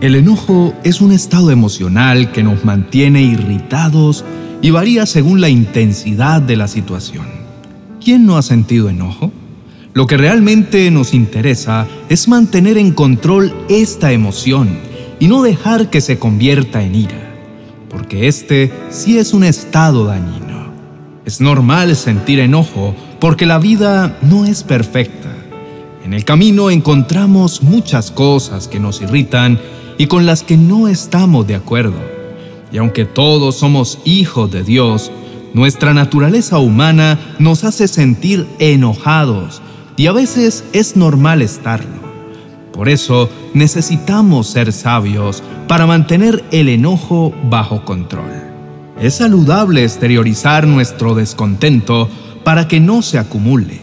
El enojo es un estado emocional que nos mantiene irritados y varía según la intensidad de la situación. ¿Quién no ha sentido enojo? Lo que realmente nos interesa es mantener en control esta emoción y no dejar que se convierta en ira, porque este sí es un estado dañino. Es normal sentir enojo porque la vida no es perfecta. En el camino encontramos muchas cosas que nos irritan y con las que no estamos de acuerdo. Y aunque todos somos hijos de Dios, nuestra naturaleza humana nos hace sentir enojados y a veces es normal estarlo. Por eso necesitamos ser sabios para mantener el enojo bajo control. Es saludable exteriorizar nuestro descontento para que no se acumule.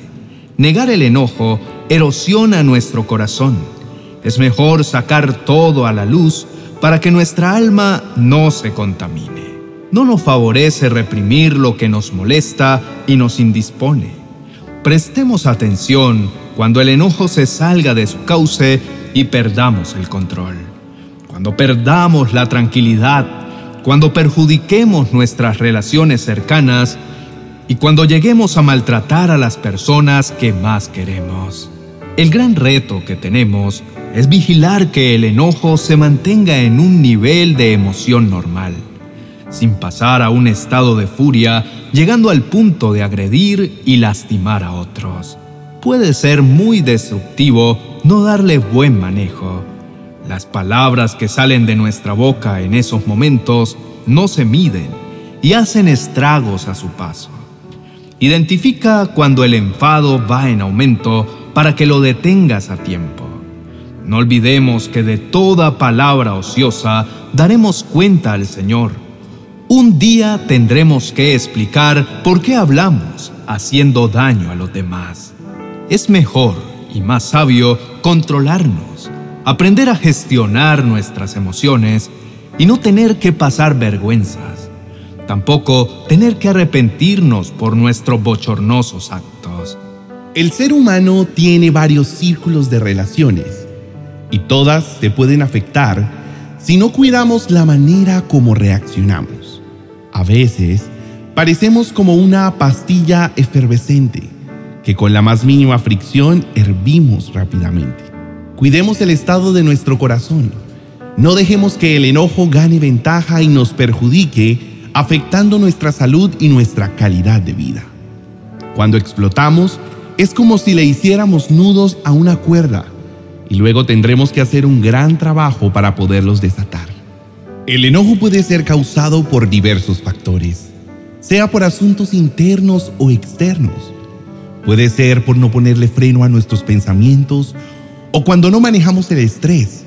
Negar el enojo erosiona nuestro corazón. Es mejor sacar todo a la luz para que nuestra alma no se contamine. No nos favorece reprimir lo que nos molesta y nos indispone Prestemos atención cuando el enojo se salga de su cauce y perdamos el control. Cuando perdamos la tranquilidad, cuando perjudiquemos nuestras relaciones cercanas y cuando lleguemos a maltratar a las personas que más queremos. El gran reto que tenemos es vigilar que el enojo se mantenga en un nivel de emoción normal sin pasar a un estado de furia, llegando al punto de agredir y lastimar a otros. Puede ser muy destructivo no darle buen manejo. Las palabras que salen de nuestra boca en esos momentos no se miden y hacen estragos a su paso. Identifica cuando el enfado va en aumento para que lo detengas a tiempo. No olvidemos que de toda palabra ociosa daremos cuenta al Señor un día tendremos que explicar por qué hablamos haciendo daño a los demás. Es mejor y más sabio controlarnos, aprender a gestionar nuestras emociones y no tener que pasar vergüenzas. Tampoco tener que arrepentirnos por nuestros bochornosos actos. El ser humano tiene varios círculos de relaciones y todas se pueden afectar si no cuidamos la manera como reaccionamos. A veces parecemos como una pastilla efervescente que con la más mínima fricción hervimos rápidamente. Cuidemos el estado de nuestro corazón. No dejemos que el enojo gane ventaja y nos perjudique, afectando nuestra salud y nuestra calidad de vida. Cuando explotamos, es como si le hiciéramos nudos a una cuerda y luego tendremos que hacer un gran trabajo para poderlos desatar. El enojo puede ser causado por diversos factores, sea por asuntos internos o externos. Puede ser por no ponerle freno a nuestros pensamientos o cuando no manejamos el estrés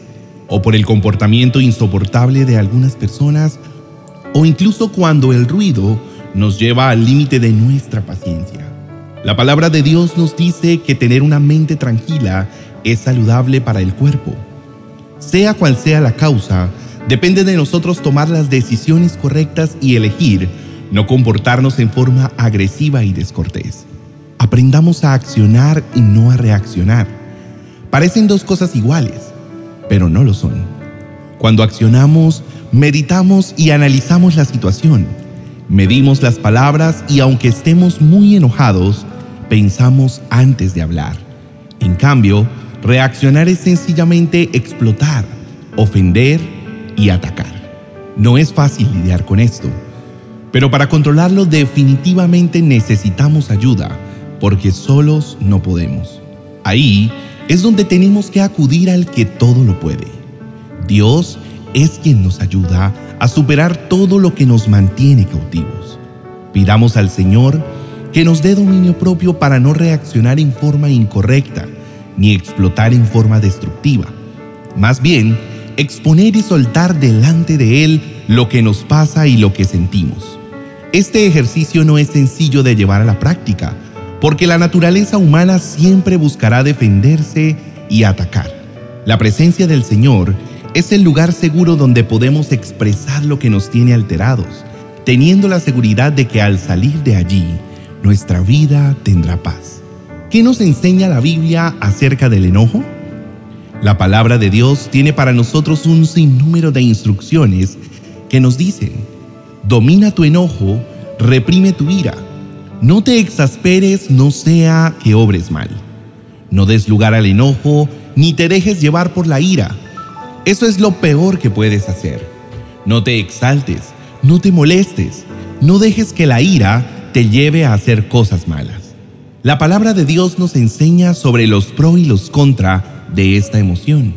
o por el comportamiento insoportable de algunas personas o incluso cuando el ruido nos lleva al límite de nuestra paciencia. La palabra de Dios nos dice que tener una mente tranquila es saludable para el cuerpo. Sea cual sea la causa, Depende de nosotros tomar las decisiones correctas y elegir no comportarnos en forma agresiva y descortés. Aprendamos a accionar y no a reaccionar. Parecen dos cosas iguales, pero no lo son. Cuando accionamos, meditamos y analizamos la situación. Medimos las palabras y aunque estemos muy enojados, pensamos antes de hablar. En cambio, reaccionar es sencillamente explotar, ofender y atacar. No es fácil lidiar con esto, pero para controlarlo definitivamente necesitamos ayuda, porque solos no podemos. Ahí es donde tenemos que acudir al que todo lo puede. Dios es quien nos ayuda a superar todo lo que nos mantiene cautivos. Pidamos al Señor que nos dé dominio propio para no reaccionar en forma incorrecta ni explotar en forma destructiva. Más bien, exponer y soltar delante de Él lo que nos pasa y lo que sentimos. Este ejercicio no es sencillo de llevar a la práctica, porque la naturaleza humana siempre buscará defenderse y atacar. La presencia del Señor es el lugar seguro donde podemos expresar lo que nos tiene alterados, teniendo la seguridad de que al salir de allí, nuestra vida tendrá paz. ¿Qué nos enseña la Biblia acerca del enojo? La palabra de Dios tiene para nosotros un sinnúmero de instrucciones que nos dicen, domina tu enojo, reprime tu ira, no te exasperes, no sea que obres mal. No des lugar al enojo, ni te dejes llevar por la ira. Eso es lo peor que puedes hacer. No te exaltes, no te molestes, no dejes que la ira te lleve a hacer cosas malas. La palabra de Dios nos enseña sobre los pro y los contra de esta emoción.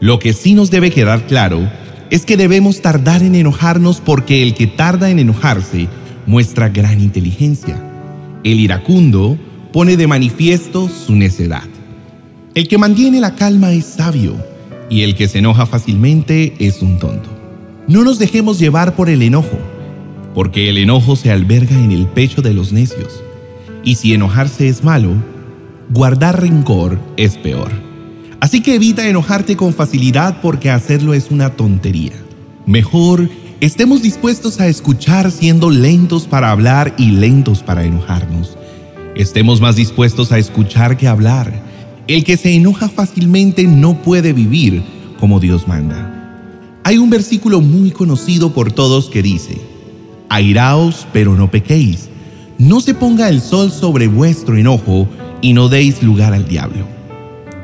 Lo que sí nos debe quedar claro es que debemos tardar en enojarnos porque el que tarda en enojarse muestra gran inteligencia. El iracundo pone de manifiesto su necedad. El que mantiene la calma es sabio y el que se enoja fácilmente es un tonto. No nos dejemos llevar por el enojo, porque el enojo se alberga en el pecho de los necios. Y si enojarse es malo, guardar rencor es peor. Así que evita enojarte con facilidad porque hacerlo es una tontería. Mejor estemos dispuestos a escuchar siendo lentos para hablar y lentos para enojarnos. Estemos más dispuestos a escuchar que hablar. El que se enoja fácilmente no puede vivir como Dios manda. Hay un versículo muy conocido por todos que dice, Airaos, pero no pequéis. No se ponga el sol sobre vuestro enojo y no deis lugar al diablo.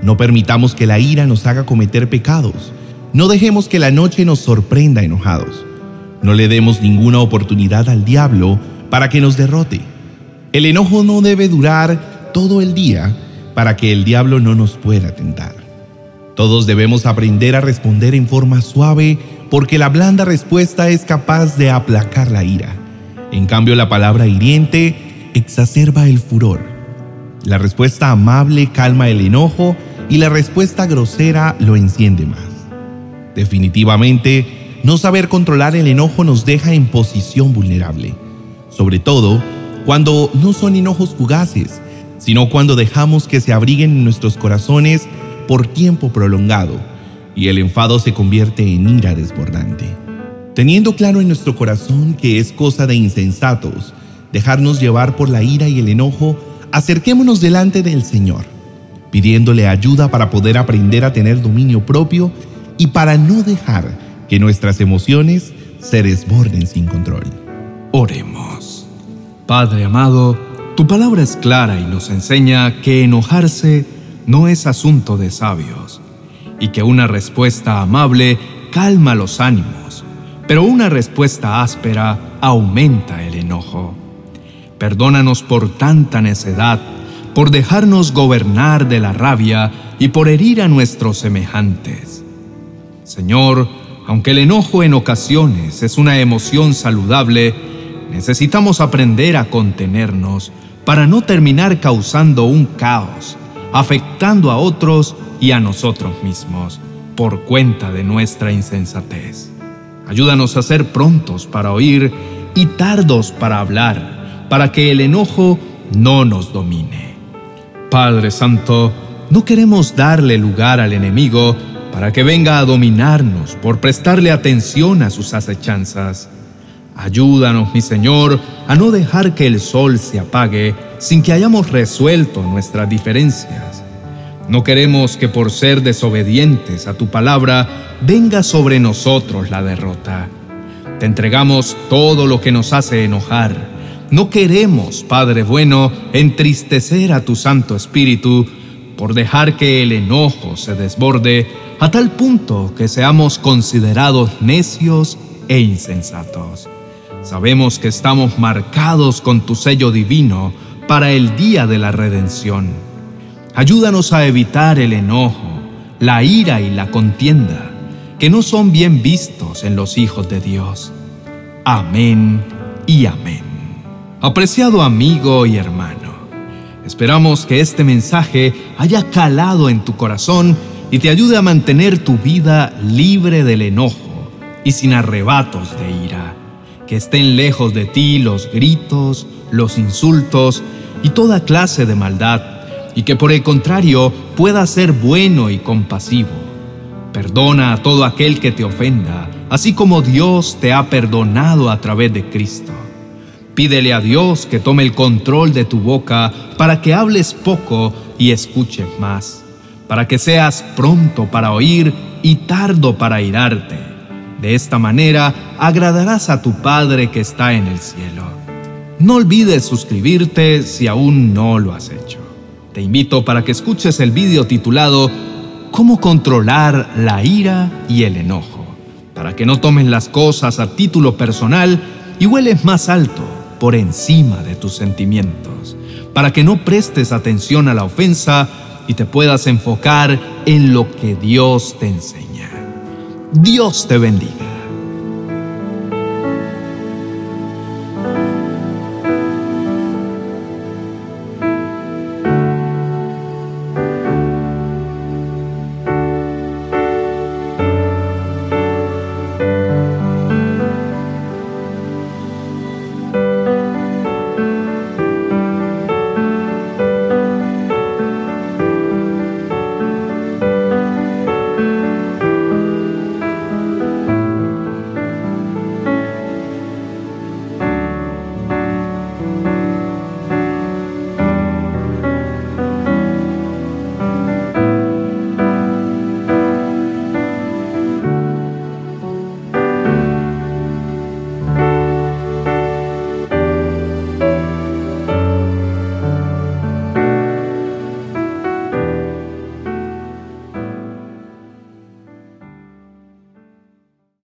No permitamos que la ira nos haga cometer pecados. No dejemos que la noche nos sorprenda enojados. No le demos ninguna oportunidad al diablo para que nos derrote. El enojo no debe durar todo el día para que el diablo no nos pueda tentar. Todos debemos aprender a responder en forma suave porque la blanda respuesta es capaz de aplacar la ira. En cambio, la palabra hiriente exacerba el furor. La respuesta amable calma el enojo y la respuesta grosera lo enciende más. Definitivamente, no saber controlar el enojo nos deja en posición vulnerable, sobre todo cuando no son enojos fugaces, sino cuando dejamos que se abriguen en nuestros corazones por tiempo prolongado y el enfado se convierte en ira desbordante. Teniendo claro en nuestro corazón que es cosa de insensatos dejarnos llevar por la ira y el enojo, acerquémonos delante del Señor, pidiéndole ayuda para poder aprender a tener dominio propio y para no dejar que nuestras emociones se desborden sin control. Oremos. Padre amado, tu palabra es clara y nos enseña que enojarse no es asunto de sabios, y que una respuesta amable calma los ánimos, pero una respuesta áspera aumenta el enojo. Perdónanos por tanta necedad, por dejarnos gobernar de la rabia y por herir a nuestros semejantes. Señor, aunque el enojo en ocasiones es una emoción saludable, necesitamos aprender a contenernos para no terminar causando un caos afectando a otros y a nosotros mismos por cuenta de nuestra insensatez. Ayúdanos a ser prontos para oír y tardos para hablar, para que el enojo no nos domine. Padre Santo, no queremos darle lugar al enemigo para que venga a dominarnos por prestarle atención a sus acechanzas. Ayúdanos, mi Señor, a no dejar que el sol se apague sin que hayamos resuelto nuestras diferencias. No queremos que por ser desobedientes a tu palabra venga sobre nosotros la derrota. Te entregamos todo lo que nos hace enojar. No queremos, Padre bueno, entristecer a tu Santo Espíritu por dejar que el enojo se desborde a tal punto que seamos considerados necios e insensatos. Sabemos que estamos marcados con tu sello divino para el día de la redención. Ayúdanos a evitar el enojo, la ira y la contienda, que no son bien vistos en los hijos de Dios. Amén y amén. Apreciado amigo y hermano, esperamos que este mensaje haya calado en tu corazón y te ayude a mantener tu vida libre del enojo y sin arrebatos de ira que estén lejos de ti los gritos, los insultos y toda clase de maldad, y que por el contrario pueda ser bueno y compasivo. Perdona a todo aquel que te ofenda, así como Dios te ha perdonado a través de Cristo. Pídele a Dios que tome el control de tu boca para que hables poco y escuches más. para que seas pronto para oír y tardo para irarte. De esta manera agradarás a tu Padre que está en el cielo. No olvides suscribirte si aún no lo has hecho. Te invito para que escuches el vídeo titulado Cómo controlar la ira y el enojo, para que no tomes las cosas a título personal y hueles más alto por encima de tus sentimientos, para que no prestes atención a la ofensa y te puedas enfocar en lo que Dios te enseña. Dios te bendiga.